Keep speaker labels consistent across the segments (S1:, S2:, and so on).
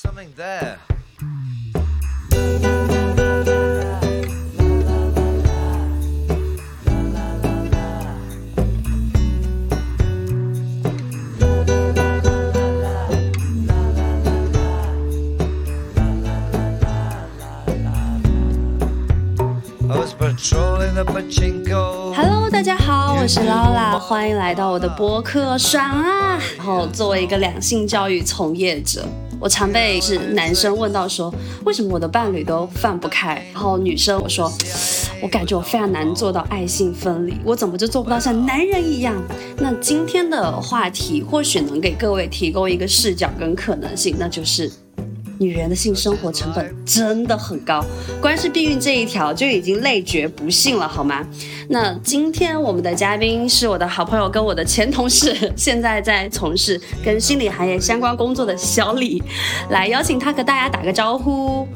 S1: something there.
S2: Hello，大家好，我是劳拉，欢迎来到我的博客，爽啊！然后作为一个两性教育从业者，我常被是男生问到说，为什么我的伴侣都放不开？然后女生我说，我感觉我非常难做到爱性分离，我怎么就做不到像男人一样？那今天的话题或许能给各位提供一个视角跟可能性，那就是。女人的性生活成本真的很高，光是避孕这一条就已经累觉不幸了，好吗？那今天我们的嘉宾是我的好朋友跟我的前同事，现在在从事跟心理行业相关工作的小李，来邀请他和大家打个招呼。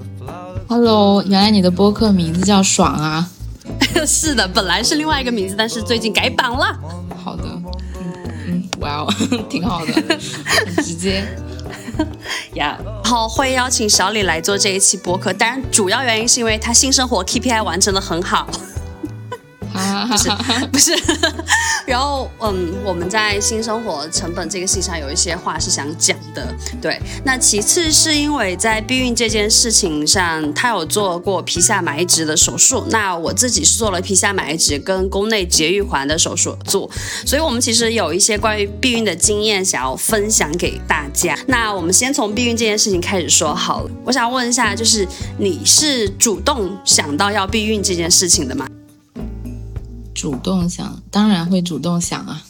S3: Hello，原来你的播客名字叫爽啊！
S2: 是的，本来是另外一个名字，但是最近改版了。
S3: 好的，嗯嗯，哇哦，挺好的，很直接。
S2: 呀、然后，会邀请小李来做这一期播客，当然主要原因是因为他性生活 KPI 完成的很好。
S3: 哈哈哈哈，
S2: 不是，然后嗯，我们在性生活成本这个事情上有一些话是想讲的，对。那其次是因为在避孕这件事情上，他有做过皮下埋植的手术，那我自己是做了皮下埋植跟宫内节育环的手术做，所以我们其实有一些关于避孕的经验想要分享给大家。那我们先从避孕这件事情开始说好了。我想问一下，就是你是主动想到要避孕这件事情的吗？
S3: 主动想，当然会主动想啊。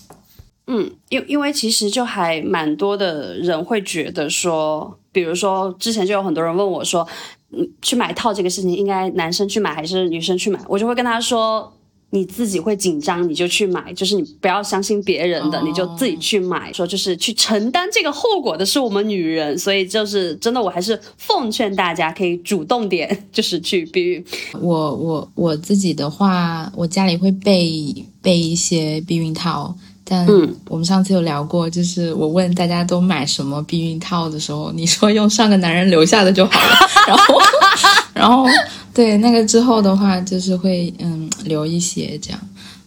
S2: 嗯，因因为其实就还蛮多的人会觉得说，比如说之前就有很多人问我说，嗯，去买套这个事情应该男生去买还是女生去买？我就会跟他说，你自己会紧张你就去买，就是你不要相信别人的，
S3: 哦
S2: 你就自己去买。说就是去承担这个后果的是我们女人，所以就是真的，我还是奉劝大家可以主动点，就是去避孕。
S3: 我我我自己的话，我家里会备备一些避孕套，但
S2: 嗯
S3: 我们上次有聊过，就是我问大家都买什么避孕套的时候，你说用上个男人留下的就好了，然后然后 对那个之后的话，就是会嗯留一些这样，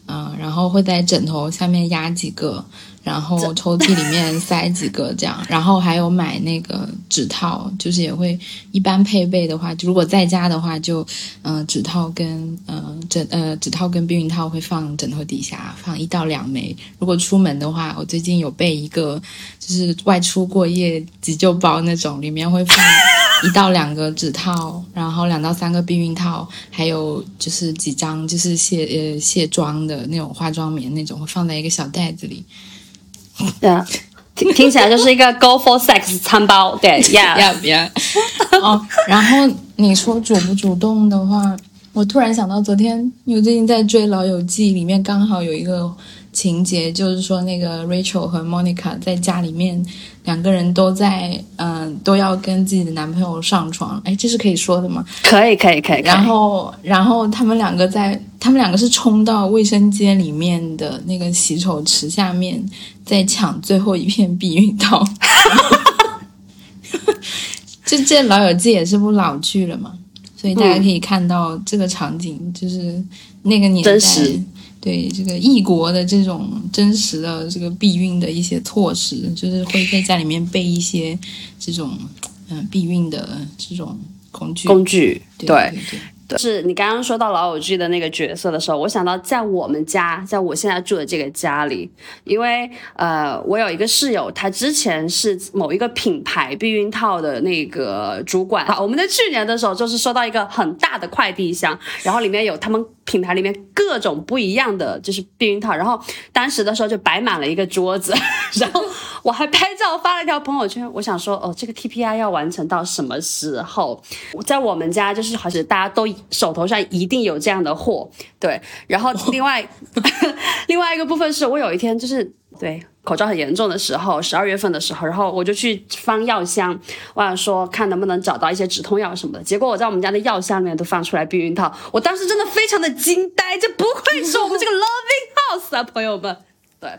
S3: 嗯、然后会在枕头下面压几个。然后抽屉里面塞几个这样，然后还有买那个指套，就是也会一般配备的话，就如果在家的话就，嗯、指套跟嗯、呃枕呃指套跟避孕套会放枕头底下，放一到两枚。如果出门的话，我最近有备一个就是外出过夜急救包那种，里面会放一到两个指套，然后两到三个避孕套，还有就是几张就是卸呃卸妆的那种化妆棉那种，会放在一个小袋子里。
S2: 对啊，听听起来就是一个 go for sex 餐包，对，yeah。
S3: 要不要？哦，然后你说主不主动的话，我突然想到昨天，因为最近在追《老友记》，里面刚好有一个情节，就是说那个 Rachel 和 Monica 在家里面两个人都在，嗯、都要跟自己的男朋友上床。哎，这是可以说的吗？
S2: 可以，可以，可以，
S3: 然后，然后他们两个在，他们两个是冲到卫生间里面的那个洗手池下面，在抢最后一片避孕套。这 这《老友记》也是部老剧了嘛，所以大家可以看到这个场景，就是那个年代对这个异国的这种真实的这个避孕的一些措施，就是会在家里面备一些这种嗯、避孕的这种工具。
S2: 工具，
S3: 对
S2: 对，
S3: 对对
S2: 就是你刚刚说到老友记的那个角色的时候，我想到在我们家，在我现在住的这个家里，因为呃，我有一个室友，他之前是某一个品牌避孕套的那个主管。好，我们在去年的时候，就是收到一个很大的快递箱，然后里面有他们品牌里面各种不一样的就是避孕套，然后当时的时候就摆满了一个桌子，然后我还拍照发了一条朋友圈，我想说，哦，这个 TPI 要完成到什么时候？在我们家就是好像大家都手头上一定有这样的货，对。然后另外 另外一个部分是我有一天就是对口罩很严重的时候，十二月份的时候，然后我就去翻药箱，我想说看能不能找到一些止痛药什么的。结果我在我们家的药箱里面都放出来避孕套，我当时真的非常的惊呆，这不愧是我们这个 loving house 啊，朋友们。对，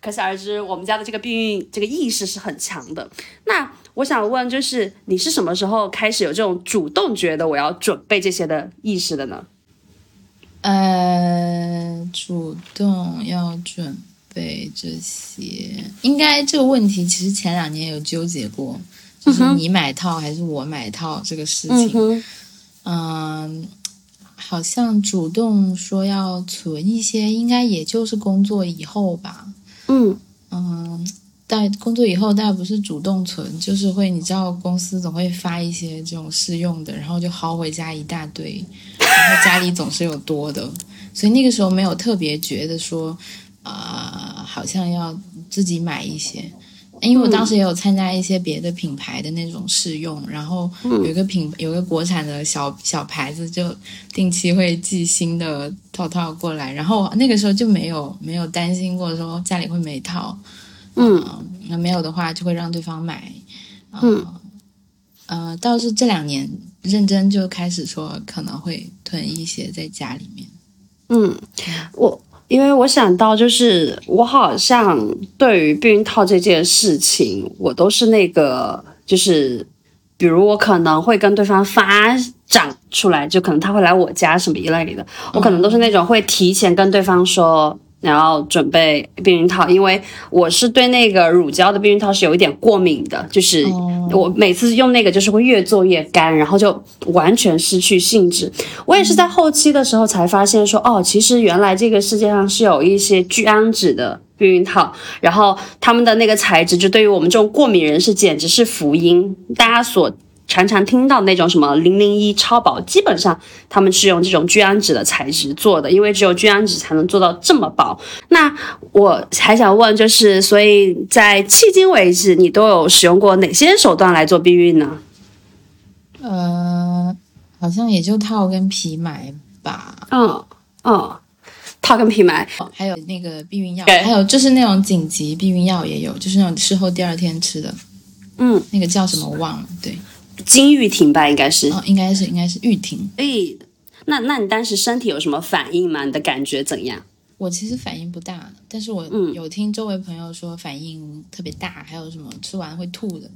S2: 可想而知，我们家的这个避孕这个意识是很强的。那我想问，就是你是什么时候开始有这种主动觉得我要准备这些的意识的呢？
S3: 呃，主动要准备这些，应该这个问题其实前两年有纠结过，就是你买套还是我买套这个事情。
S2: 哼，
S3: 嗯，好像主动说要存一些，应该也就是工作以后吧。
S2: 嗯
S3: 嗯，但工作以后，但不是主动存，就是会，你知道，公司总会发一些这种试用的，然后就薅回家一大堆，然后家里总是有多的，所以那个时候没有特别觉得说，啊、好像要自己买一些。因为我当时也有参加一些别的品牌的那种试用，然后有一个品有一个国产的小小牌子，就定期会寄新的套套过来，然后那个时候就没有没有担心过说家里会没套，
S2: 嗯。
S3: 那没有的话就会让对方买，
S2: 嗯。
S3: 呃，倒是这两年认真就开始说可能会囤一些在家里面，
S2: 嗯，我因为我想到就是我好像对于避孕套这件事情，我都是那个就是，比如我可能会跟对方发展出来，就可能他会来我家什么一类的，我可能都是那种会提前跟对方说。然后准备避孕套，因为我是对那个乳胶的避孕套是有一点过敏的，就是我每次用那个就是会越做越干，然后就完全失去兴致。我也是在后期的时候才发现说，哦，其实原来这个世界上是有一些聚氨酯的避孕套，然后他们的那个材质，就对于我们这种过敏人士简直是福音。大家所常常听到那种什么零零一超薄，基本上他们是用这种聚氨酯的材质做的，因为只有聚氨酯才能做到这么薄。那我还想问，就是所以在迄今为止，你都有使用过哪些手段来做避孕呢？
S3: 呃，好像也就套跟皮埋吧，
S2: 嗯嗯，套跟皮埋，
S3: 哦还有那个避孕药，
S2: 对。
S3: 还有就是那种紧急避孕药也有，就是那种事后第二天吃的，
S2: 嗯，
S3: 那个叫什么我忘了，对，
S2: 金玉婷吧，应该是。
S3: 哦，应该是应该是玉婷。
S2: 诶，那那你当时身体有什么反应吗？你的感觉怎样？
S3: 我其实反应不大，但是我
S2: 嗯
S3: 有听周围朋友说反应特别大，还有什么吃完会吐的，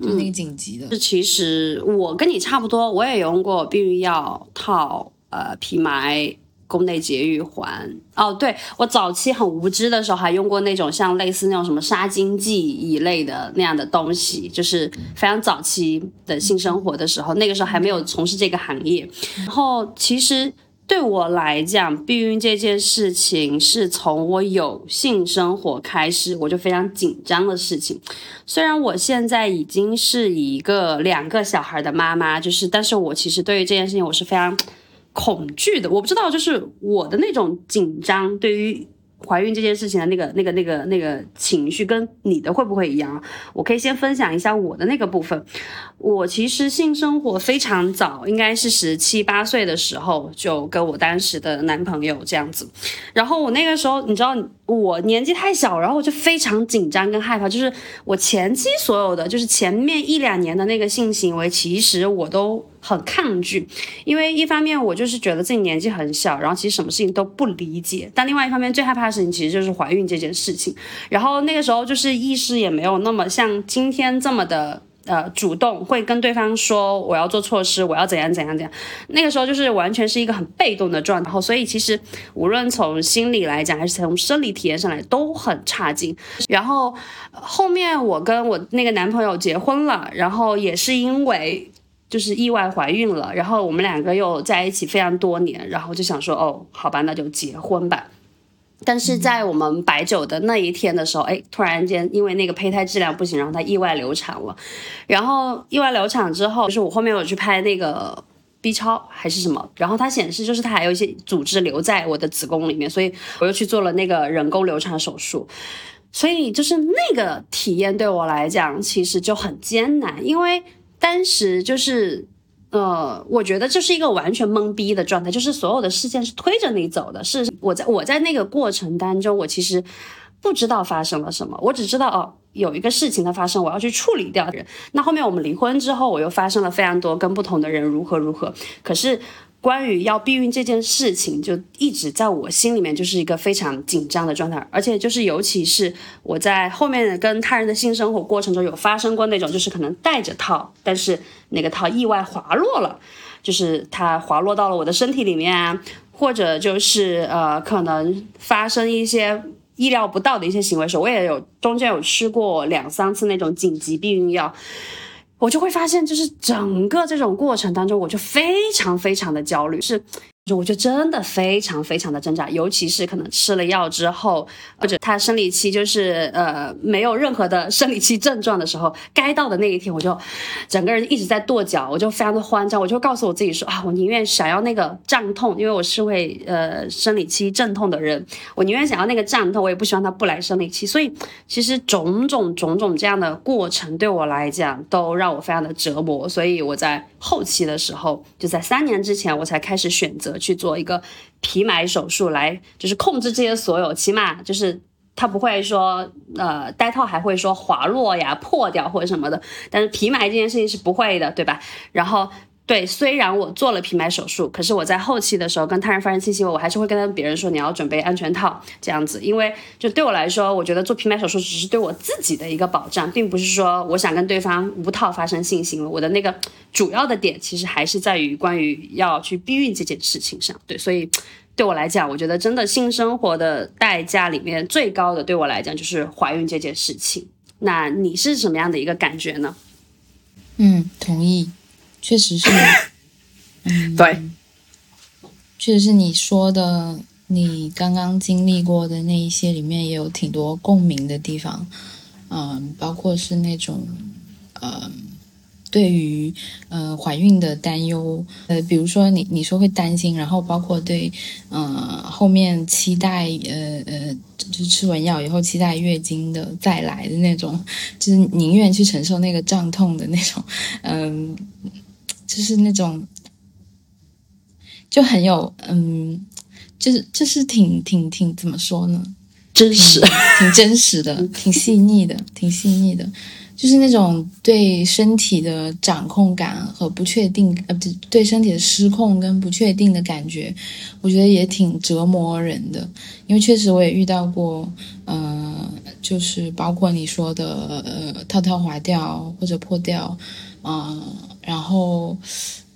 S3: 就那个紧急的。
S2: 是其实我跟你差不多，我也用过避孕药套、呃皮埋、宫内节育环。哦，对我早期很无知的时候，还用过那种像类似那种什么杀精剂一类的那样的东西，就是非常早期的性生活的时候，那个时候还没有从事这个行业。然后其实。对我来讲，避孕这件事情是从我有性生活开始，我就非常紧张的事情。虽然我现在已经是一个两个小孩的妈妈，就是，但是我其实对于这件事情我是非常恐惧的。我不知道，就是我的那种紧张，对于怀孕这件事情的那个、那个、那个、那个情绪，跟你的会不会一样？我可以先分享一下我的那个部分。我其实性生活非常早，应该是十七八岁的时候就跟我当时的男朋友这样子。然后我那个时候，你知道，我年纪太小，然后我就非常紧张跟害怕。就是我前期所有的，就是前面一两年的那个性行为，其实我都很抗拒，因为一方面我就是觉得自己年纪很小，然后其实什么事情都不理解；但另外一方面，最害怕的事情其实就是怀孕这件事情。然后那个时候就是意识也没有那么像今天这么的。呃，主动会跟对方说我要做措施，我要怎样怎样怎样。那个时候就是完全是一个很被动的状态后，所以其实无论从心理来讲，还是从生理体验上来，都很差劲。然后后面我跟我那个男朋友结婚了，然后也是因为就是意外怀孕了，然后我们两个又在一起非常多年，然后就想说哦，好吧，那就结婚吧。但是在我们摆酒的那一天的时候，哎，突然间因为那个胚胎质量不行，然后她意外流产了。然后意外流产之后，就是我后面有去拍那个 B 超还是什么，然后它显示就是它还有一些组织留在我的子宫里面，所以我又去做了那个人工流产手术。所以就是那个体验对我来讲其实就很艰难，因为当时就是。呃，我觉得就是一个完全懵逼的状态，就是所有的事件是推着你走的，是我在我在那个过程当中，我其实不知道发生了什么，我只知道哦，有一个事情的发生，我要去处理掉人。那后面我们离婚之后，我又发生了非常多跟不同的人如何如何，可是关于要避孕这件事情，就一直在我心里面就是一个非常紧张的状态，而且就是尤其是我在后面跟他人的性生活过程中有发生过那种，就是可能带着套，但是那个套意外滑落了，就是它滑落到了我的身体里面啊，或者就是呃可能发生一些意料不到的一些行为时，我也有中间有吃过两三次那种紧急避孕药。我就会发现，就是整个这种过程当中，我就非常非常的焦虑，是。我就真的非常非常的挣扎，尤其是可能吃了药之后，或者他生理期就是呃没有任何的生理期症状的时候，该到的那一天，我就整个人一直在跺脚，我就非常的慌张，我就告诉我自己说啊，我宁愿想要那个胀痛，因为我是会呃生理期阵痛的人，我宁愿想要那个胀痛，我也不希望他不来生理期。所以其实种种种种这样的过程对我来讲都让我非常的折磨，所以我在后期的时候，就在三年之前，我才开始选择。去做一个皮埋手术来，就是控制这些所有，起码就是它不会说，呃，带套还会说滑落呀、破掉或者什么的，但是皮埋这件事情是不会的，对吧？然后。对，虽然我做了皮埋手术，可是我在后期的时候跟他人发生性行为，我还是会跟别人说你要准备安全套这样子，因为就对我来说，我觉得做皮埋手术只是对我自己的一个保障，并不是说我想跟对方无套发生性行为。我的那个主要的点其实还是在于关于要去避孕这件事情上。对，所以对我来讲，我觉得真的性生活的代价里面最高的，对我来讲就是怀孕这件事情。那你是什么样的一个感觉呢？
S3: 嗯，同意。确实是，嗯，
S2: 对，
S3: 确实是你说的，你刚刚经历过的那一些里面也有挺多共鸣的地方，嗯，包括是那种，嗯，对于呃怀孕的担忧，呃，比如说你你说会担心，然后包括对，嗯，后面期待，呃呃，就是吃完药以后期待月经的再来的那种，就是宁愿去承受那个胀痛的那种，嗯。就是那种，就很有，嗯，就是就是挺挺挺怎么说呢？
S2: 真实，
S3: 挺真实的，挺细腻的，挺细腻的。就是那种对身体的掌控感和不确定，呃，不对身体的失控跟不确定的感觉，我觉得也挺折磨人的。因为确实我也遇到过，呃，就是包括你说的，呃，套套滑掉或者破掉，嗯。然后，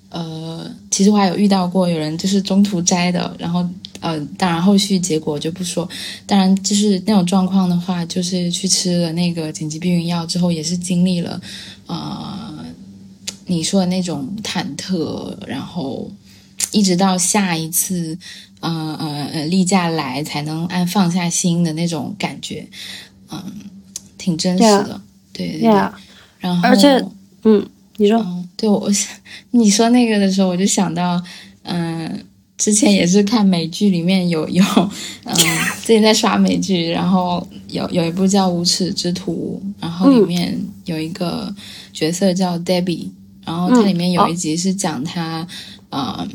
S3: 呃，其实我还有遇到过有人就是中途摘的，然后，呃，当然后续结果就不说。当然，就是那种状况的话，就是去吃了那个紧急避孕药之后，也是经历了，呃，你说的那种忐忑，然后一直到下一次，呃呃呃，例假来才能按放下心的那种感觉，嗯，挺真实的，对对。然后，
S2: 而且，嗯。你说，
S3: 对我想你说那个的时候，我就想到，嗯，之前也是看美剧，里面有有，嗯，最近在刷美剧，然后有有一部叫《无耻之徒》，然后里面有一个角色叫 Debbie，然后它里面有一集是讲他，嗯，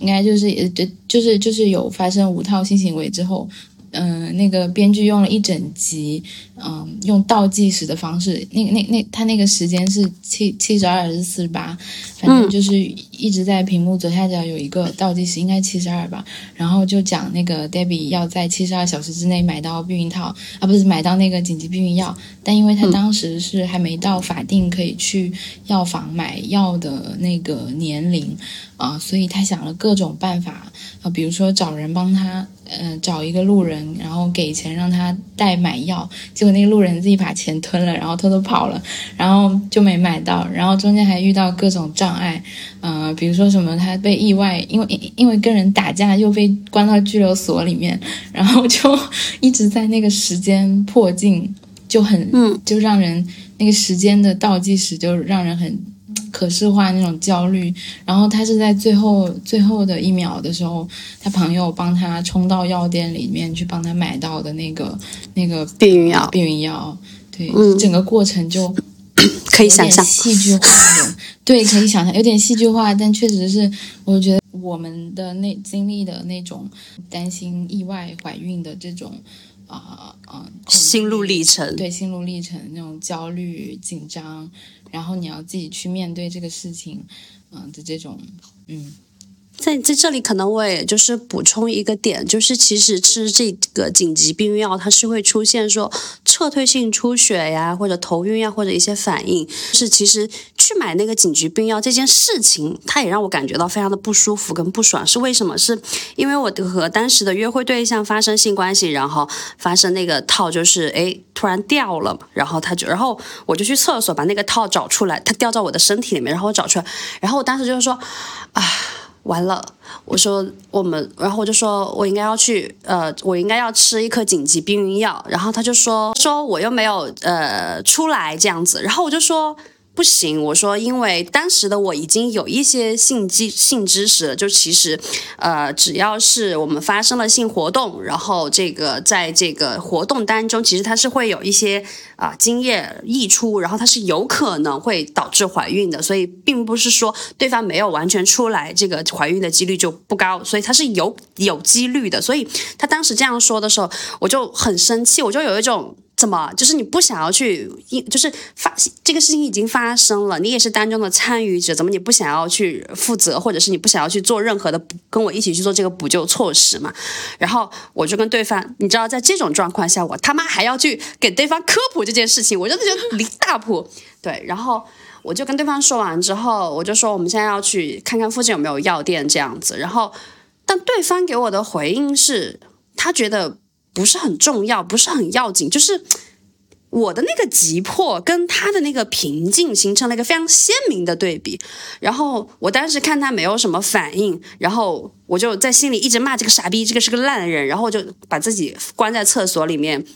S3: 应该就是也就就是就是有发生无套性行为之后。嗯，那个编剧用了一整集，嗯，用倒计时的方式，那那那他那个时间是七七十二还是四十八？反正就是一直在屏幕左下角有一个倒计时，应该七十二吧。然后就讲那个 Debbie 要在七十二小时之内买到避孕套啊，不是买到那个紧急避孕药，但因为他当时是还没到法定可以去药房买药的那个年龄啊，所以他想了各种办法啊，比如说找人帮他。嗯，找一个路人，然后给钱让他代买药，结果那个路人自己把钱吞了，然后偷偷跑了，然后就没买到，然后中间还遇到各种障碍，嗯，比如说什么他被意外，因为因为跟人打架又被关到拘留所里面，然后就一直在那个时间迫近，就很，嗯，就让人那个时间的倒计时就让人很。可视化那种焦虑，然后他是在最后最后的一秒的时候，他朋友帮他冲到药店里面去帮他买到的那个那个
S2: 避孕药，
S3: 避孕药，对，整个过程就
S2: 可以想象
S3: 戏剧化的，对，可以想象有点戏剧化，但确实是我觉得我们的那经历的那种担心意外怀孕的这种。啊啊
S2: 心路历程。
S3: 对心路历程那种焦虑紧张，然后你要自己去面对这个事情，嗯的这种嗯。
S2: 在在这里，可能我也就是补充一个点，就是其实吃这个紧急避孕药，它是会出现说撤退性出血呀，或者头晕呀，或者一些反应。是其实去买那个紧急避孕药这件事情，它也让我感觉到非常的不舒服跟不爽。是为什么？是因为我和当时的约会对象发生性关系，然后发生那个套就是哎突然掉了，然后他就然后我就去厕所把那个套找出来，它掉在我的身体里面，然后我找出来，然后我当时就是说啊。完了，我说我们，然后我就说我应该要去，呃，我应该要吃一颗紧急避孕药，然后他就说说我又没有呃出来这样子，然后我就说。不行，我说，因为当时的我已经有一些性知性知识了，就其实，呃，只要是我们发生了性活动，然后这个在这个活动当中，其实它是会有一些啊精液溢出，然后它是有可能会导致怀孕的，所以并不是说对方没有完全出来，这个怀孕的几率就不高，所以它是有有几率的，所以他当时这样说的时候，我就很生气，我就有一种。怎么？就是你不想要去，就是发这个事情已经发生了，你也是当中的参与者，怎么你不想要去负责，或者是你不想要去做任何的跟我一起去做这个补救措施嘛？然后我就跟对方，你知道，在这种状况下，我他妈还要去给对方科普这件事情，我真的觉得离大谱。对，然后我就跟对方说完之后，我就说我们现在要去看看附近有没有药店这样子。然后，但对方给我的回应是，他觉得。不是很重要，不是很要紧，就是我的那个急迫跟他的那个平静形成了一个非常鲜明的对比。然后我当时看他没有什么反应，然后我就在心里一直骂这个傻逼，这个是个烂人，然后就把自己关在厕所里面。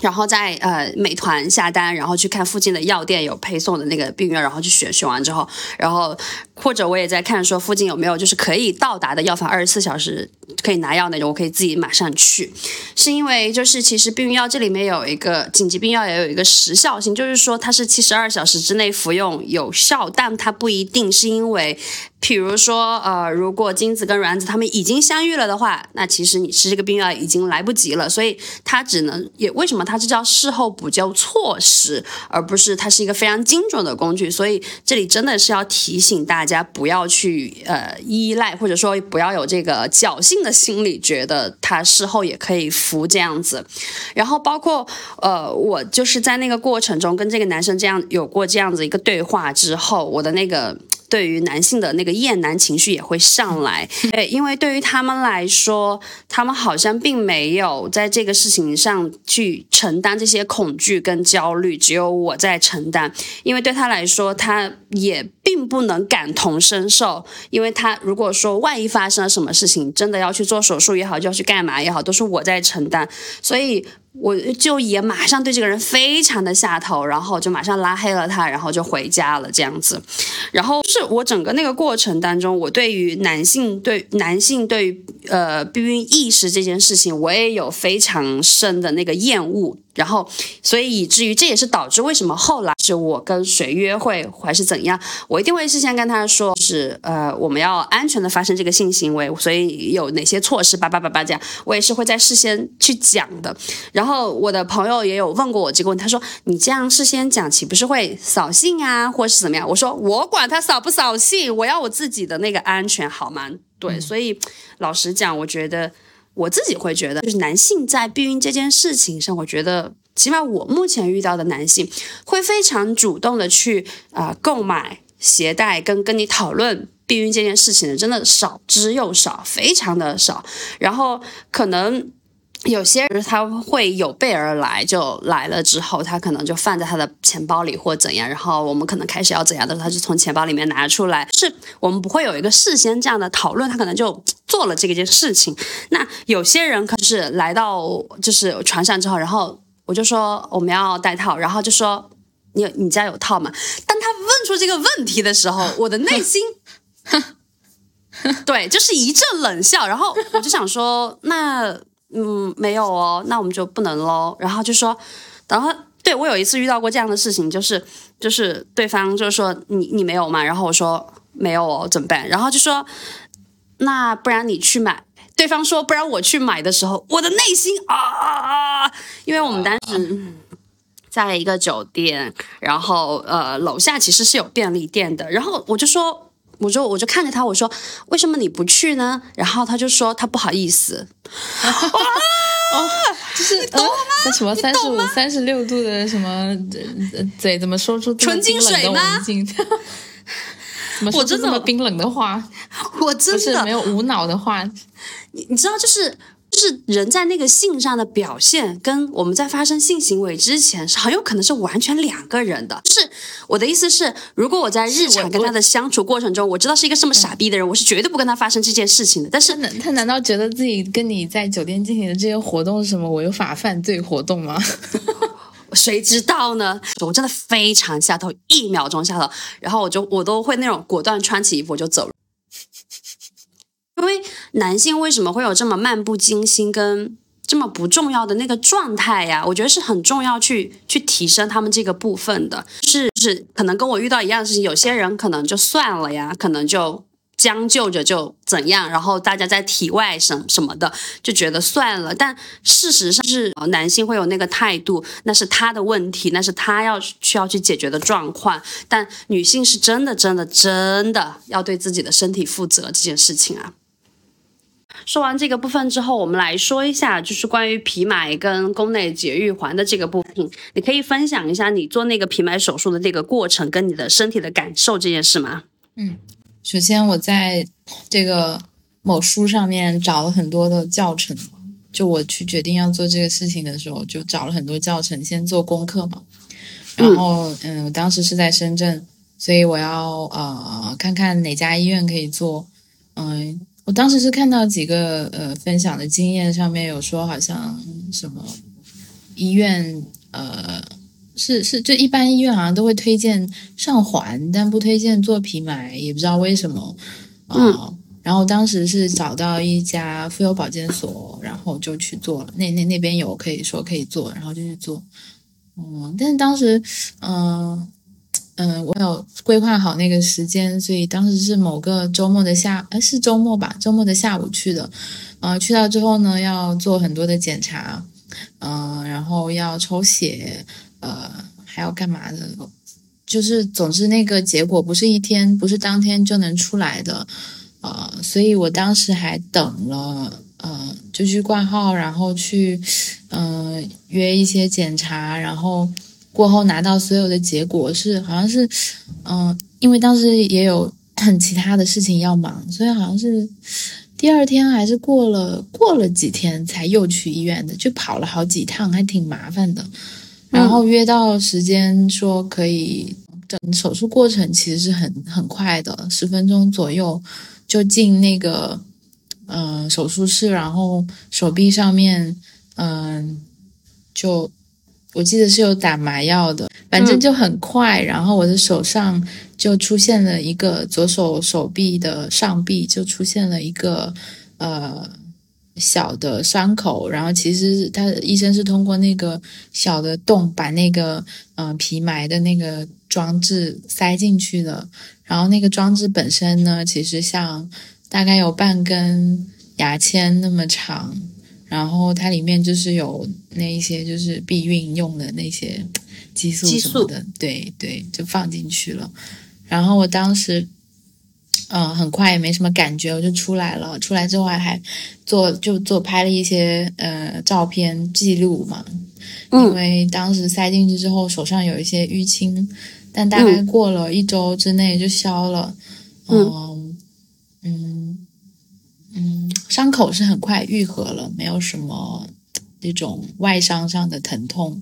S2: 然后在呃美团下单，然后去看附近的药店有配送的那个避孕药，然后去选选完之后，然后或者我也在看说附近有没有就是可以到达的药房，二十四小时可以拿药那种，我可以自己马上去。是因为就是其实避孕药这里面有一个紧急避孕药也有一个时效性，就是说它是七十二小时之内服用有效，但它不一定是因为。比如说，呃，如果精子跟卵子他们已经相遇了的话，那其实你吃这个避孕药已经来不及了，所以它只能也为什么它是叫事后补救措施，而不是它是一个非常精准的工具。所以这里真的是要提醒大家不要去呃依赖，或者说不要有这个侥幸的心理，觉得它事后也可以服这样子。然后包括呃，我就是在那个过程中跟这个男生这样有过这样子一个对话之后，我的那个。对于男性的那个厌男情绪也会上来，对，因为对于他们来说，他们好像并没有在这个事情上去承担这些恐惧跟焦虑，只有我在承担。因为对他来说，他也并不能感同身受，因为他如果说万一发生了什么事情，真的要去做手术也好，就要去干嘛也好，都是我在承担，所以。我就也马上对这个人非常的下头，然后就马上拉黑了他，然后就回家了这样子。然后是我整个那个过程当中，我对于男性对男性对于呃避孕意识这件事情，我也有非常深的那个厌恶。然后，所以以至于这也是导致为什么后来是我跟谁约会还是怎样，我一定会事先跟他说，就是呃我们要安全的发生这个性行为，所以有哪些措施，叭叭叭叭这样，我也是会在事先去讲的。然后我的朋友也有问过我这个问题，他说你这样事先讲岂不是会扫兴啊，或是怎么样？我说我管他扫不扫兴，我要我自己的那个安全好吗？对，所以老实讲，我觉得。我自己会觉得，就是男性在避孕这件事情上，我觉得起码我目前遇到的男性会非常主动的去啊购买、携带跟跟你讨论避孕这件事情的，真的少之又少，非常的少。然后可能。有些人他会有备而来，就来了之后，他可能就放在他的钱包里或怎样，然后我们可能开始要怎样的时候，他就从钱包里面拿出来，是我们不会有一个事先这样的讨论，他可能就做了这个件事情。那有些人可是来到就是床上之后，然后我就说我们要戴套，然后就说你你家有套。吗？当他问出这个问题的时候，我的内心，对，就是一阵冷笑，然后我就想说那。嗯，没有哦，那我们就不能喽。然后就说，然后对我有一次遇到过这样的事情，就是就是对方就是说你你没有嘛，然后我说没有哦，怎么办？然后就说那不然你去买。对方说不然我去买的时候，我的内心啊啊啊！因为我们当时在一个酒店，然后呃楼下其实是有便利店的，然后我就说。我就我就看着他，我说为什么你不去呢？然后他就说他不好意思。
S3: 哦，就是呃，那什么三十五、三十六度的什么呃嘴，怎么说出
S2: 纯净水吗？
S3: 怎么说出
S2: 我真的
S3: 这么冰冷的话？
S2: 我真的
S3: 是没有无脑的话，
S2: 你你知道，就是就是人在那个性上的表现，跟我们在发生性行为之前是很有可能是完全两个人的。就是我的意思是，如果我在日常跟他的相处过程中，我知道是一个这么傻逼的人，我是绝对不跟他发生这件事情的。但是
S3: 他难道觉得自己跟你在酒店进行的这些活动是什么违法犯罪活动吗？
S2: 谁知道呢？我真的非常下头，一秒钟下头，然后我就我都会那种果断穿起衣服我就走了。因为男性为什么会有这么漫不经心跟这么不重要的那个状态呀？我觉得是很重要去去提升他们这个部分的。是是，可能跟我遇到一样的事情，有些人可能就算了呀，可能就将就着就怎样，然后大家在体外什什么的就觉得算了。但事实上是，男性会有那个态度，那是他的问题，那是他要需要去解决的状况。但女性是真的真的真的要对自己的身体负责这件事情啊。说完这个部分之后，我们来说一下，就是关于皮埋跟宫内节育环的这个部分，你可以分享一下你做那个皮埋手术的这个过程跟你的身体的感受这件事吗？
S3: 嗯首先，我在这个某书上面找了很多的教程，就我去决定要做这个事情的时候，就找了很多教程，先做功课嘛。然后，嗯，我当时是在深圳，所以我要呃看看哪家医院可以做。嗯，我当时是看到几个呃分享的经验，上面有说好像什么医院呃是是，就一般医院好像都会推荐上环，但不推荐做皮埋，也不知道为什么。啊、然后当时是找到一家妇幼保健所，然后就去做了。那那那边有可以说可以做，然后就去做。嗯，但是当时，嗯、嗯、我有规划好那个时间，所以当时是某个周末的下，呃，是周末吧？周末的下午去的。呃，去到之后呢，要做很多的检查，嗯、然后要抽血，呃，还要干嘛的？就是总之那个结果不是一天，不是当天就能出来的，呃，所以我当时还等了，呃，就去挂号，然后去，嗯、约一些检查，然后过后拿到所有的结果是好像是，嗯、因为当时也有很 其他的事情要忙，所以好像是第二天还是过了过了几天才又去医院的，就跑了好几趟，还挺麻烦的。然后约到时间说可以整手术过程其实是很很快的，十分钟左右就进那个嗯、呃手术室，然后手臂上面嗯、就我记得是有打麻药的，反正就很快，然后我的手上就出现了一个左手手臂的上臂就出现了一个呃。小的伤口，然后其实他医生是通过那个小的洞把那个嗯、皮埋的那个装置塞进去的，然后那个装置本身呢，其实像大概有半根牙签那么长，然后它里面就是有那一些就是避孕用的那些激素什么的，对对，就放进去了。然后我当时，嗯、很快也没什么感觉，我就出来了。出来之后还还做就做拍了一些呃照片记录嘛，因
S2: 嗯
S3: 为当时塞进去之后手上有一些淤青，但大概过了一周之内就消了。嗯嗯嗯，伤口是很快愈合了，没有什么那种外伤上的疼痛。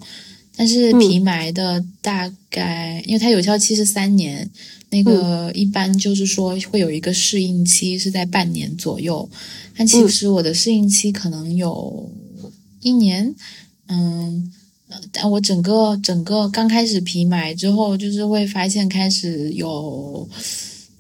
S3: 但是皮埋的大概，因为它有效期是三年，那个一般就是说会有一个适应期是在半年左右，但其实我的适应期可能有一年，嗯，呃但我整个整个刚开始皮埋之后，就是会发现开始有，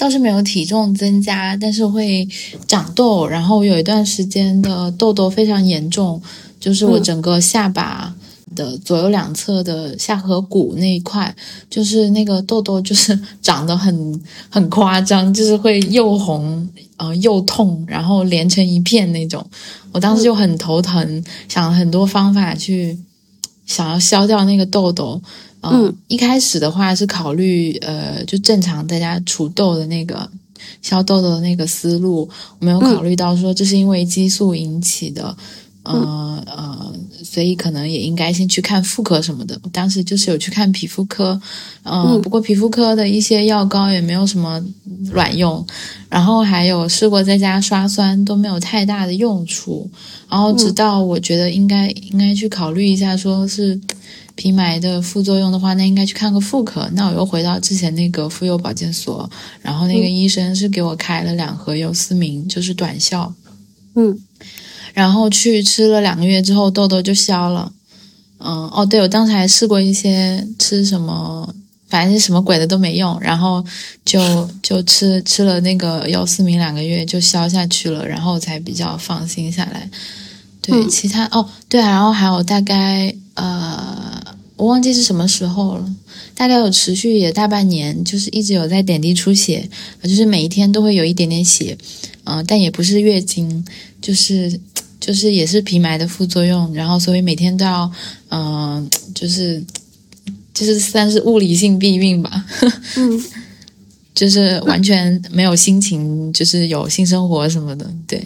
S3: 倒是没有体重增加，但是会长痘，然后有一段时间的痘痘非常严重，就是我
S2: 嗯
S3: 整个下巴。的左右两侧的下颌骨那一块，就是那个痘痘，就是 长得很很夸张，就是会又红呃又痛，然后连成一片那种。我当时就很头疼，想了很多方法去想要消掉那个痘痘。嗯，一开始的话是考虑呃，就正常大家除痘的那个消痘痘的那个思路，没有考虑到说这是因为激素引起的。呃呃，所以可能也应该先去看妇科什么的。我当时就是有去看皮肤科，嗯，不过皮肤科的一些药膏也没有什么卵用，然后还有试过在家刷酸都没有太大的用处。然后直到我觉得应该应该去考虑一下，说是皮埋的副作用的话，那应该去看个妇科。那我又回到之前那个妇幼保健所，然后那个医生是给我开了两盒优思明，就是短效，
S2: 嗯。
S3: 然后去吃了两个月之后，痘痘就消了。嗯，哦，对，我当时还试过一些吃什么，反正什么鬼的都没用，然后就 就吃吃了那个优思明两个月就消下去了，然后才比较放心下来。对，其他哦，对啊，然后还有大概呃，我忘记是什么时候了，大概有持续也大半年，就是一直有在点滴出血，就是每一天都会有一点点血，嗯，但也不是月经，就是。就是也是皮埋的副作用，然后所以每天都要，嗯，就是就是算是物理性避孕吧，
S2: 嗯，
S3: 就是完全没有心情，就是有性生活什么的，对。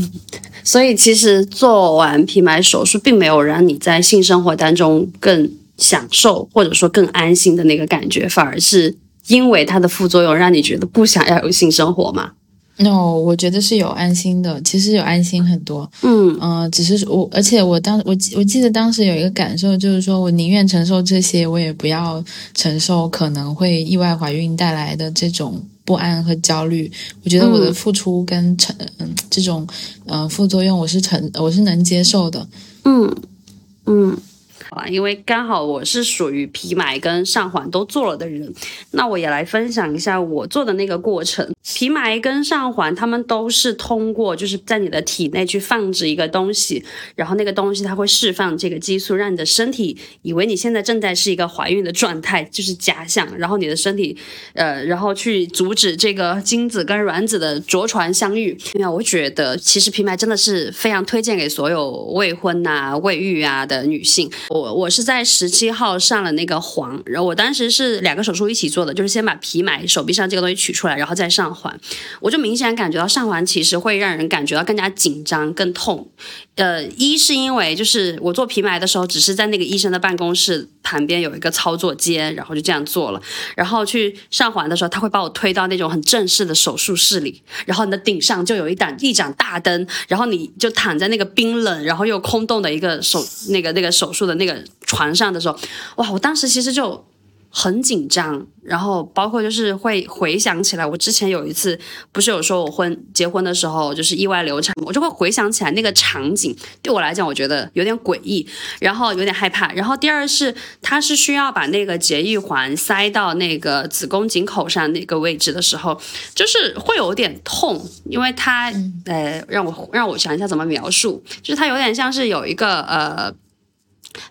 S2: 所以其实做完皮埋手术，并没有让你在性生活当中更享受或者说更安心的那个感觉，反而是因为它的副作用让你觉得不想要有性生活嘛。
S3: no，我觉得是有安心的，其实有安心很多。
S2: 嗯
S3: 嗯，只是我，而且我当我我记得当时有一个感受，就是说我宁愿承受这些，我也不要承受可能会意外怀孕带来的这种不安和焦虑。我觉得我的付出跟成嗯这种呃副作用，我是成我是能接受的。
S2: 嗯嗯。啊，因为刚好我是属于皮埋跟上环都做了的人，那我也来分享一下我做的那个过程。皮埋跟上环，他们都是通过就是在你的体内去放置一个东西，然后那个东西它会释放这个激素，让你的身体以为你现在正在是一个怀孕的状态，就是假象，然后你的身体，呃，然后去阻止这个精子跟卵子的着床相遇。那我觉得其实皮埋真的是非常推荐给所有未婚呐、未育啊的女性。我我我是在十七号上了那个环，然后我当时是两个手术一起做的，就是先把皮埋手臂上这个东西取出来，然后再上环。我就明显感觉到上环其实会让人感觉到更加紧张、更痛。呃，一是因为就是我做皮埋的时候，只是在那个医生的办公室旁边有一个操作间，然后就这样做了。然后去上环的时候，他会把我推到那种很正式的手术室里，然后你的顶上就有一盏一盏大灯，然后你就躺在那个冰冷然后又空洞的一个手那个那个手术的那个。床上的时候，哇！我当时其实就很紧张，然后包括就是会回想起来，我之前有一次不是有说我婚结婚的时候就是意外流产，我就会回想起来那个场景，对我来讲我觉得有点诡异，然后有点害怕。然后第二是，它是需要把那个节育环塞到那个子宫颈口上那个位置的时候，就是会有点痛，因为它呃，让我让我想一下怎么描述，就是它有点像是有一个呃。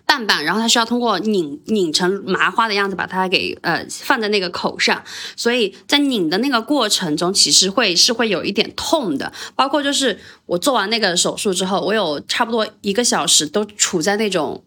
S2: 半半，然后它需要通过拧拧成麻花的样子，把它给呃放在那个口上，所以在拧的那个过程中，其实会是会有一点痛的。包括就是我做完那个手术之后，我有差不多一个小时都处在那种。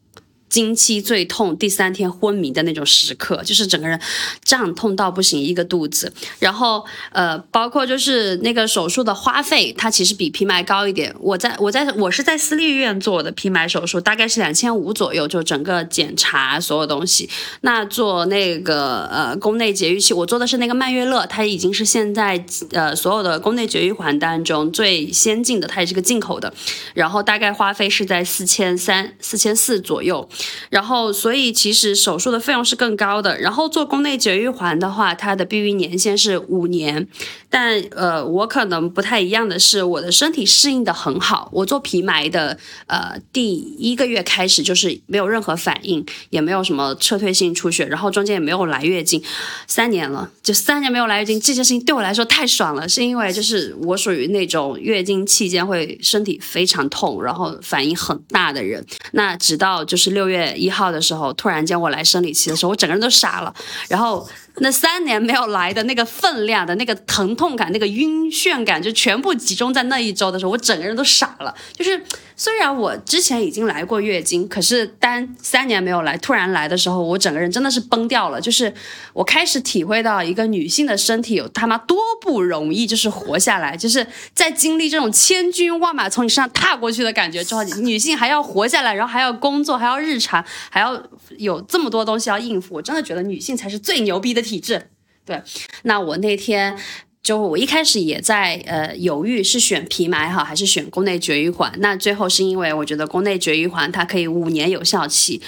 S2: 经期最痛，第三天昏迷的那种时刻，就是整个人胀痛到不行，一个肚子。然后呃，包括就是那个手术的花费，它其实比皮埋高一点。我在我在我是在私立医院做的皮埋手术，大概是两千五左右，就整个检查所有东西。那做那个呃宫内节育器，我做的是那个曼月乐，它已经是现在呃所有的宫内节育环当中最先进的，它也是个进口的。然后大概花费是在四千三、四千四左右。然后，所以其实手术的费用是更高的。然后做宫内节育环的话，它的避孕年限是五年。但呃，我可能不太一样的是，我的身体适应的很好。我做皮埋的呃第一个月开始就是没有任何反应，也没有什么撤退性出血，然后中间也没有来月经。三年了，就三年没有来月经，这件事情对我来说太爽了。是因为就是我属于那种月经期间会身体非常痛，然后反应很大的人。那直到就是六月。月一号的时候，突然间我来生理期的时候，我整个人都傻了。然后那三年没有来的那个分量的那个疼痛感、那个晕眩感，就全部集中在那一周的时候，我整个人都傻了。就是虽然我之前已经来过月经，可是当三年没有来，突然来的时候，我整个人真的是崩掉了。就是我开始体会到一个女性的身体有他妈多不容易，就是活下来，就是在经历这种千军万马从你身上踏过去的感觉之后，女性还要活下来，然后还要工作，还要日常，还要有这么多东西要应付。我真的觉得女性才是最牛逼的体质。对，那我那天。就我一开始也在呃犹豫是选皮埋好还是选宫内绝育环，那最后是因为我觉得宫内绝育环它可以五年有效期。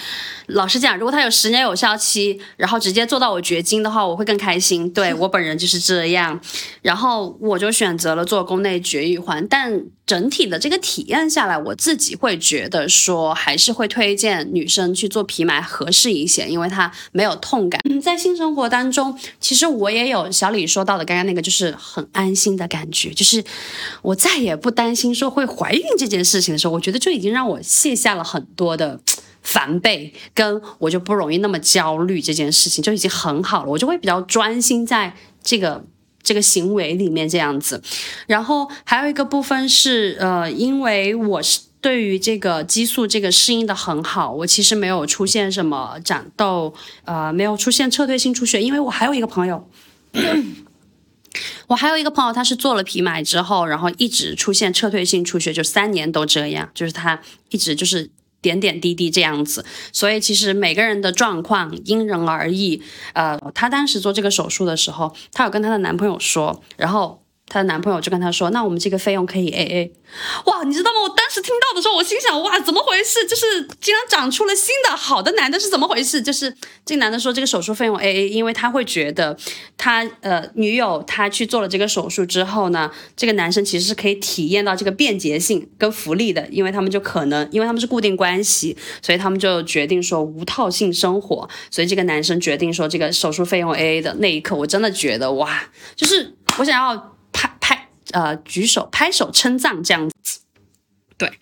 S2: 老实讲，如果它有十年有效期，然后直接做到我绝经的话，我会更开心。对 我本人就是这样，然后我就选择了做宫内绝育环。但整体的这个体验下来，我自己会觉得说，还是会推荐女生去做皮埋合适一些，因为它没有痛感。在性生活当中，其实我也有小李说到的刚刚那个，就是很安心的感觉，就是我再也不担心说会怀孕这件事情的时候，我觉得就已经让我卸下了很多的。防备跟我就不容易那么焦虑这件事情就已经很好了，我就会比较专心在这个这个行为里面这样子。然后还有一个部分是，呃，因为我是对于这个激素这个适应的很好，我其实没有出现什么长痘，呃，没有出现撤退性出血。因为我还有一个朋友，我还有一个朋友，他是做了皮埋之后，然后一直出现撤退性出血，就三年都这样，就是他一直就是。点点滴滴这样子，所以其实每个人的状况因人而异。呃，她当时做这个手术的时候，她有跟她的男朋友说，然后。她的男朋友就跟她说：“那我们这个费用可以 A A。”哇，你知道吗？我当时听到的时候，我心想：哇，怎么回事？就是竟然长出了新的好的男的，是怎么回事？就是这个男的说这个手术费用 A A，因为他会觉得他呃女友他去做了这个手术之后呢，这个男生其实是可以体验到这个便捷性跟福利的，因为他们就可能因为他们是固定关系，所以他们就决定说无套性生活。所以这个男生决定说这个手术费用 A A 的那一刻，我真的觉得哇，就是我想要。呃，举手拍手称赞这样子，对。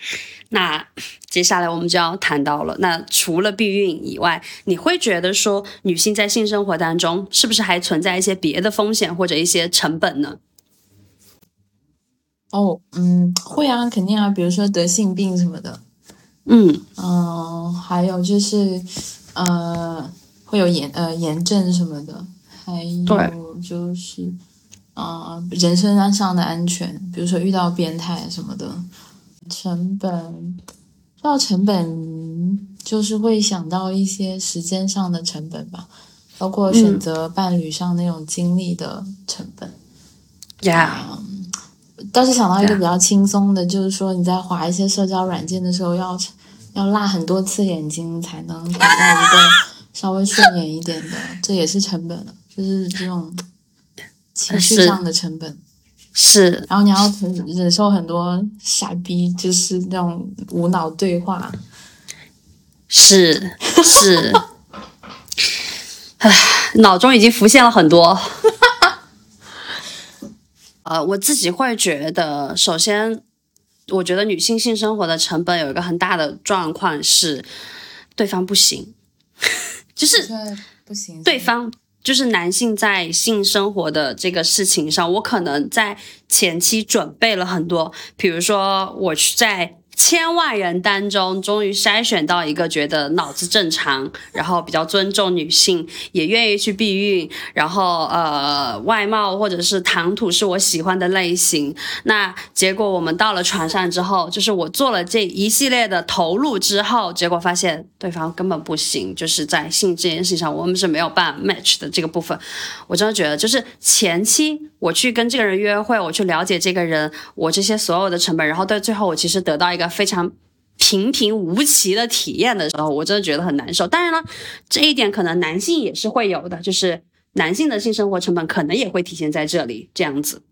S2: 那接下来我们就要谈到了，那除了避孕以外，你会觉得说女性在性生活当中是不是还存在一些别的风险或者一些成本呢？
S3: 哦，嗯，会啊，肯定啊，比如说得性病什么的，
S2: 嗯
S3: 嗯，还有就是呃，会有炎呃炎症什么的，还有就是。啊，人身上的安全，比如说遇到变态什么的，成本，说到成本，就是会想到一些时间上的成本吧，包括选择伴侣上那种精力的成本。
S2: 呀，
S3: 倒是想到一个比较轻松的，就是说你在划一些社交软件的时候，要要辣很多次眼睛才能找到一个稍微顺眼一点的，这也是成本，就是这种。情绪上的成本
S2: 是，
S3: 然后你要忍受很多傻逼，就是那种无脑对话，
S2: 是是，唉，脑中已经浮现了很多。呃，我自己会觉得，首先，我觉得女性性生活的成本有一个很大的状况是，对方不行，就是
S3: 不行，
S2: 对方。就是男性在性生活的这个事情上，我可能在前期准备了很多，比如说我在。千万人当中，终于筛选到一个觉得脑子正常，然后比较尊重女性，也愿意去避孕，然后呃外貌或者是谈吐是我喜欢的类型。那结果我们到了床上之后，就是我做了这一系列的投入之后，结果发现对方根本不行，就是在性这件事情上我们是没有办法 match 的这个部分。我真的觉得，就是前期我去跟这个人约会，我去了解这个人，我这些所有的成本，然后到最后我其实得到一个。非常平平无奇的体验的时候，我真的觉得很难受。当然了，这一点可能男性也是会有的，就是男性的性生活成本可能也会体现在这里，这样子。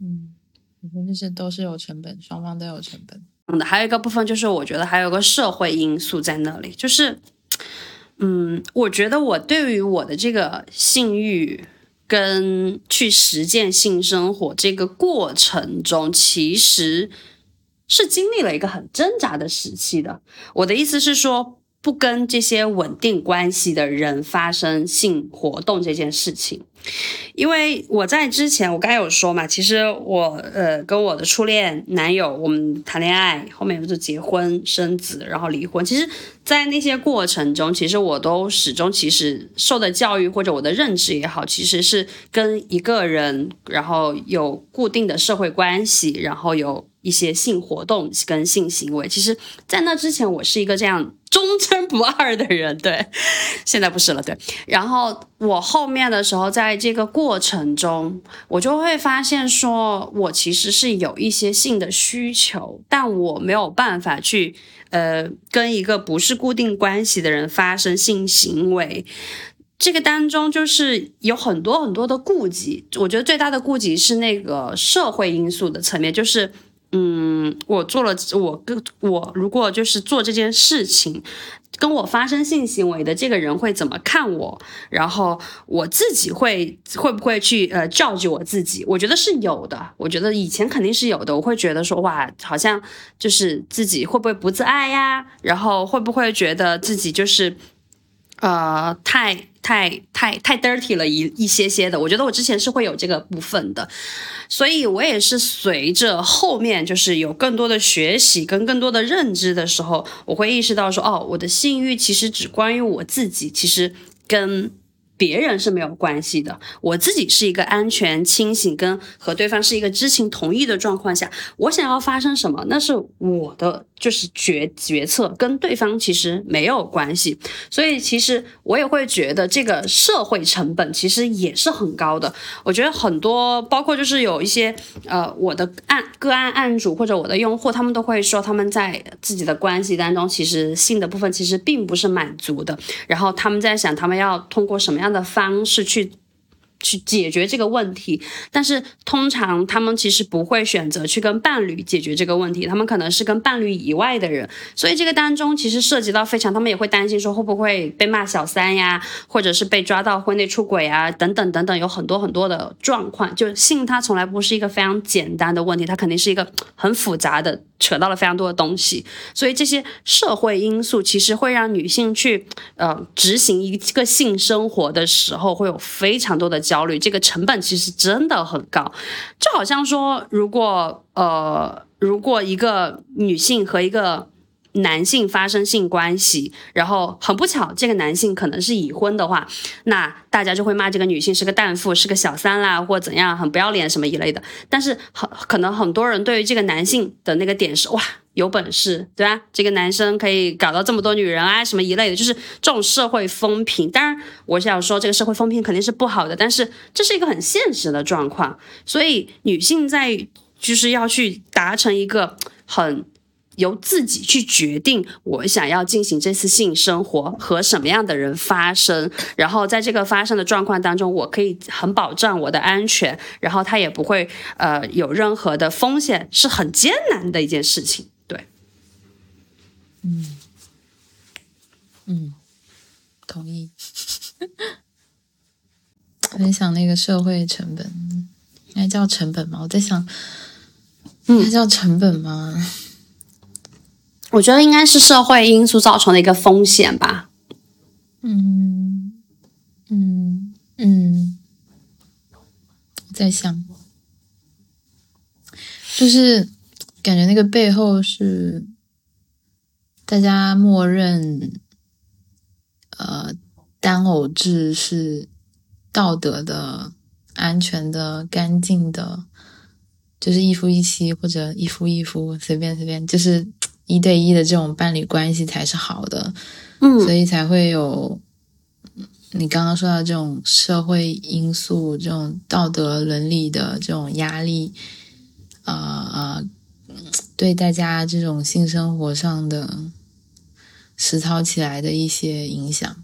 S3: 嗯，我觉得这些都是有成本，双方都有成本。
S2: 嗯，还有一个部分就是，我觉得还有个社会因素在那里，就是，嗯，我觉得我对于我的这个性欲跟去实践性生活这个过程中，其实。是经历了一个很挣扎的时期的。我的意思是说，不跟这些稳定关系的人发生性活动这件事情。因为我在之前，我刚才有说嘛，其实我呃跟我的初恋男友，我们谈恋爱，后面就结婚生子，然后离婚。其实，在那些过程中，其实我都始终其实受的教育或者我的认知也好，其实是跟一个人，然后有固定的社会关系，然后有一些性活动跟性行为。其实，在那之前，我是一个这样。忠贞不二的人，对，现在不是了，对。然后我后面的时候，在这个过程中，我就会发现，说我其实是有一些性的需求，但我没有办法去，呃，跟一个不是固定关系的人发生性行为。这个当中就是有很多很多的顾忌，我觉得最大的顾忌是那个社会因素的层面，就是。嗯，我做了，我跟我如果就是做这件事情，跟我发生性行为的这个人会怎么看我？然后我自己会会不会去呃教育我自己？我觉得是有的，我觉得以前肯定是有的。我会觉得说哇，好像就是自己会不会不自爱呀？然后会不会觉得自己就是呃太。太太太 dirty 了一一些些的，我觉得我之前是会有这个部分的，所以我也是随着后面就是有更多的学习跟更多的认知的时候，我会意识到说，哦，我的性欲其实只关于我自己，其实跟。别人是没有关系的，我自己是一个安全、清醒，跟和对方是一个知情同意的状况下，我想要发生什么，那是我的就是决决策，跟对方其实没有关系。所以其实我也会觉得这个社会成本其实也是很高的。我觉得很多，包括就是有一些呃我的案个案案主或者我的用户，他们都会说他们在自己的关系当中，其实性的部分其实并不是满足的，然后他们在想他们要通过什么样。的方式去。去解决这个问题，但是通常他们其实不会选择去跟伴侣解决这个问题，他们可能是跟伴侣以外的人，所以这个当中其实涉及到非常，他们也会担心说会不会被骂小三呀，或者是被抓到婚内出轨啊，等等等等，有很多很多的状况。就性它从来不是一个非常简单的问题，它肯定是一个很复杂的，扯到了非常多的东西，所以这些社会因素其实会让女性去呃执行一个性生活的时候会有非常多的。焦焦虑，这个成本其实真的很高，就好像说，如果呃，如果一个女性和一个男性发生性关系，然后很不巧，这个男性可能是已婚的话，那大家就会骂这个女性是个荡妇，是个小三啦，或怎样，很不要脸什么一类的。但是很可能很多人对于这个男性的那个点是哇。有本事，对吧？这个男生可以搞到这么多女人啊，什么一类的，就是这种社会风评。当然，我想说，这个社会风评肯定是不好的，但是这是一个很现实的状况。所以，女性在就是要去达成一个很由自己去决定，我想要进行这次性生活和什么样的人发生，然后在这个发生的状况当中，我可以很保障我的安全，然后他也不会呃有任何的风险，是很艰难的一件事情。
S3: 对嗯，嗯，同意。分享那个社会成本，应该叫成本吗？我在想，应该叫成本吗？
S2: 我觉得应该是社会因素造成的一个风险吧。
S3: 嗯嗯嗯，在想，就是感觉那个背后是。大家默认，呃，单偶制是道德的、安全的、干净的，就是一夫一妻或者一夫一夫，随便随便，就是一对一的这种伴侣关系才是好的。
S2: 嗯，
S3: 所以才会有你刚刚说到这种社会因素、这种道德伦理的这种压力，啊啊。对大家这种性生活上的实操起来的一些影响，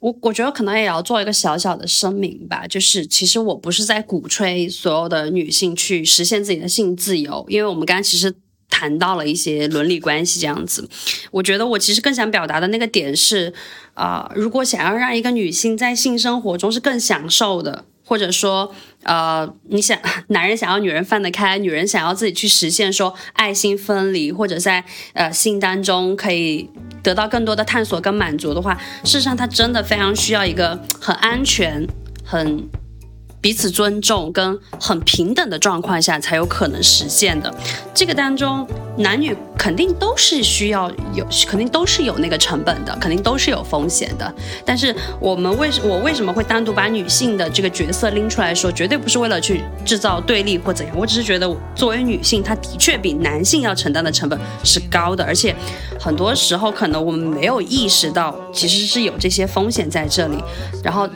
S2: 我我觉得可能也要做一个小小的声明吧，就是其实我不是在鼓吹所有的女性去实现自己的性自由，因为我们刚刚其实谈到了一些伦理关系这样子，我觉得我其实更想表达的那个点是，啊，如果想要让一个女性在性生活中是更享受的。或者说，呃，你想 男人想要女人放得开，女人想要自己去实现说爱心分离，或者在呃性当中可以得到更多的探索跟满足的话，事实上他真的非常需要一个很安全、很。彼此尊重跟很平等的状况下才有可能实现的，这个当中男女肯定都是需要有，肯定都是有那个成本的，肯定都是有风险的。但是我们为什我为什么会单独把女性的这个角色拎出来说，绝对不是为了去制造对立或怎样，我只是觉得作为女性，她的确比男性要承担的成本是高的，而且很多时候可能我们没有意识到，其实是有这些风险在这里，然后。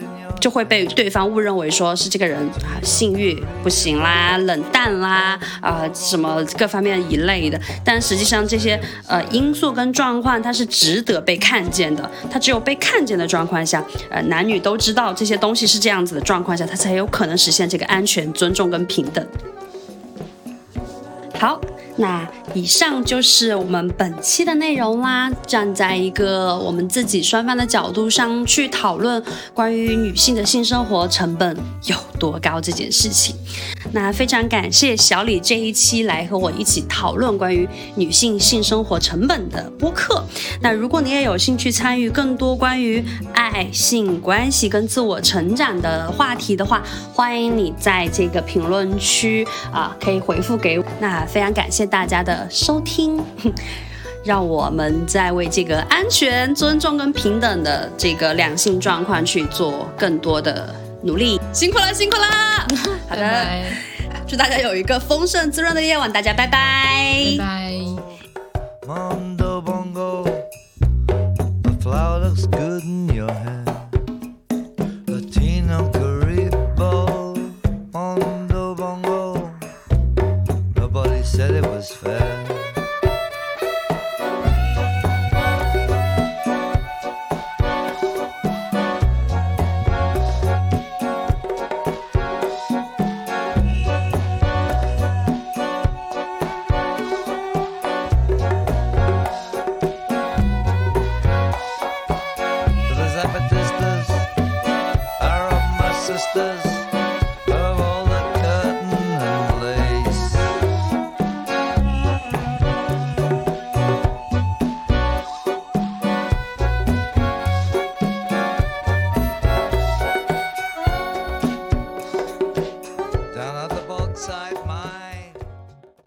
S2: 就会被对方误认为说是这个人啊性欲不行啦、冷淡啦啊什么各方面一类的，但实际上这些呃因素跟状况它是值得被看见的，它只有被看见的状况下，呃男女都知道这些东西是这样子的状况下，它才有可能实现这个安全、尊重跟平等。好。那以上就是我们本期的内容啦。站在一个我们自己双方的角度上去讨论关于女性的性生活成本有多高这件事情。那非常感谢小李这一期来和我一起讨论关于女性性生活成本的播客。那如果你也有兴趣参与更多关于爱、性关系跟自我成长的话题的话，欢迎你在这个评论区啊可以回复给我。那非常感谢。大家的收听，让我们在为这个安全、尊重跟平等的这个两性状况去做更多的努力。辛苦了，辛苦了！好的，祝大家有一个丰盛滋润的夜晚。大家拜
S3: 拜，拜拜。
S1: was fair.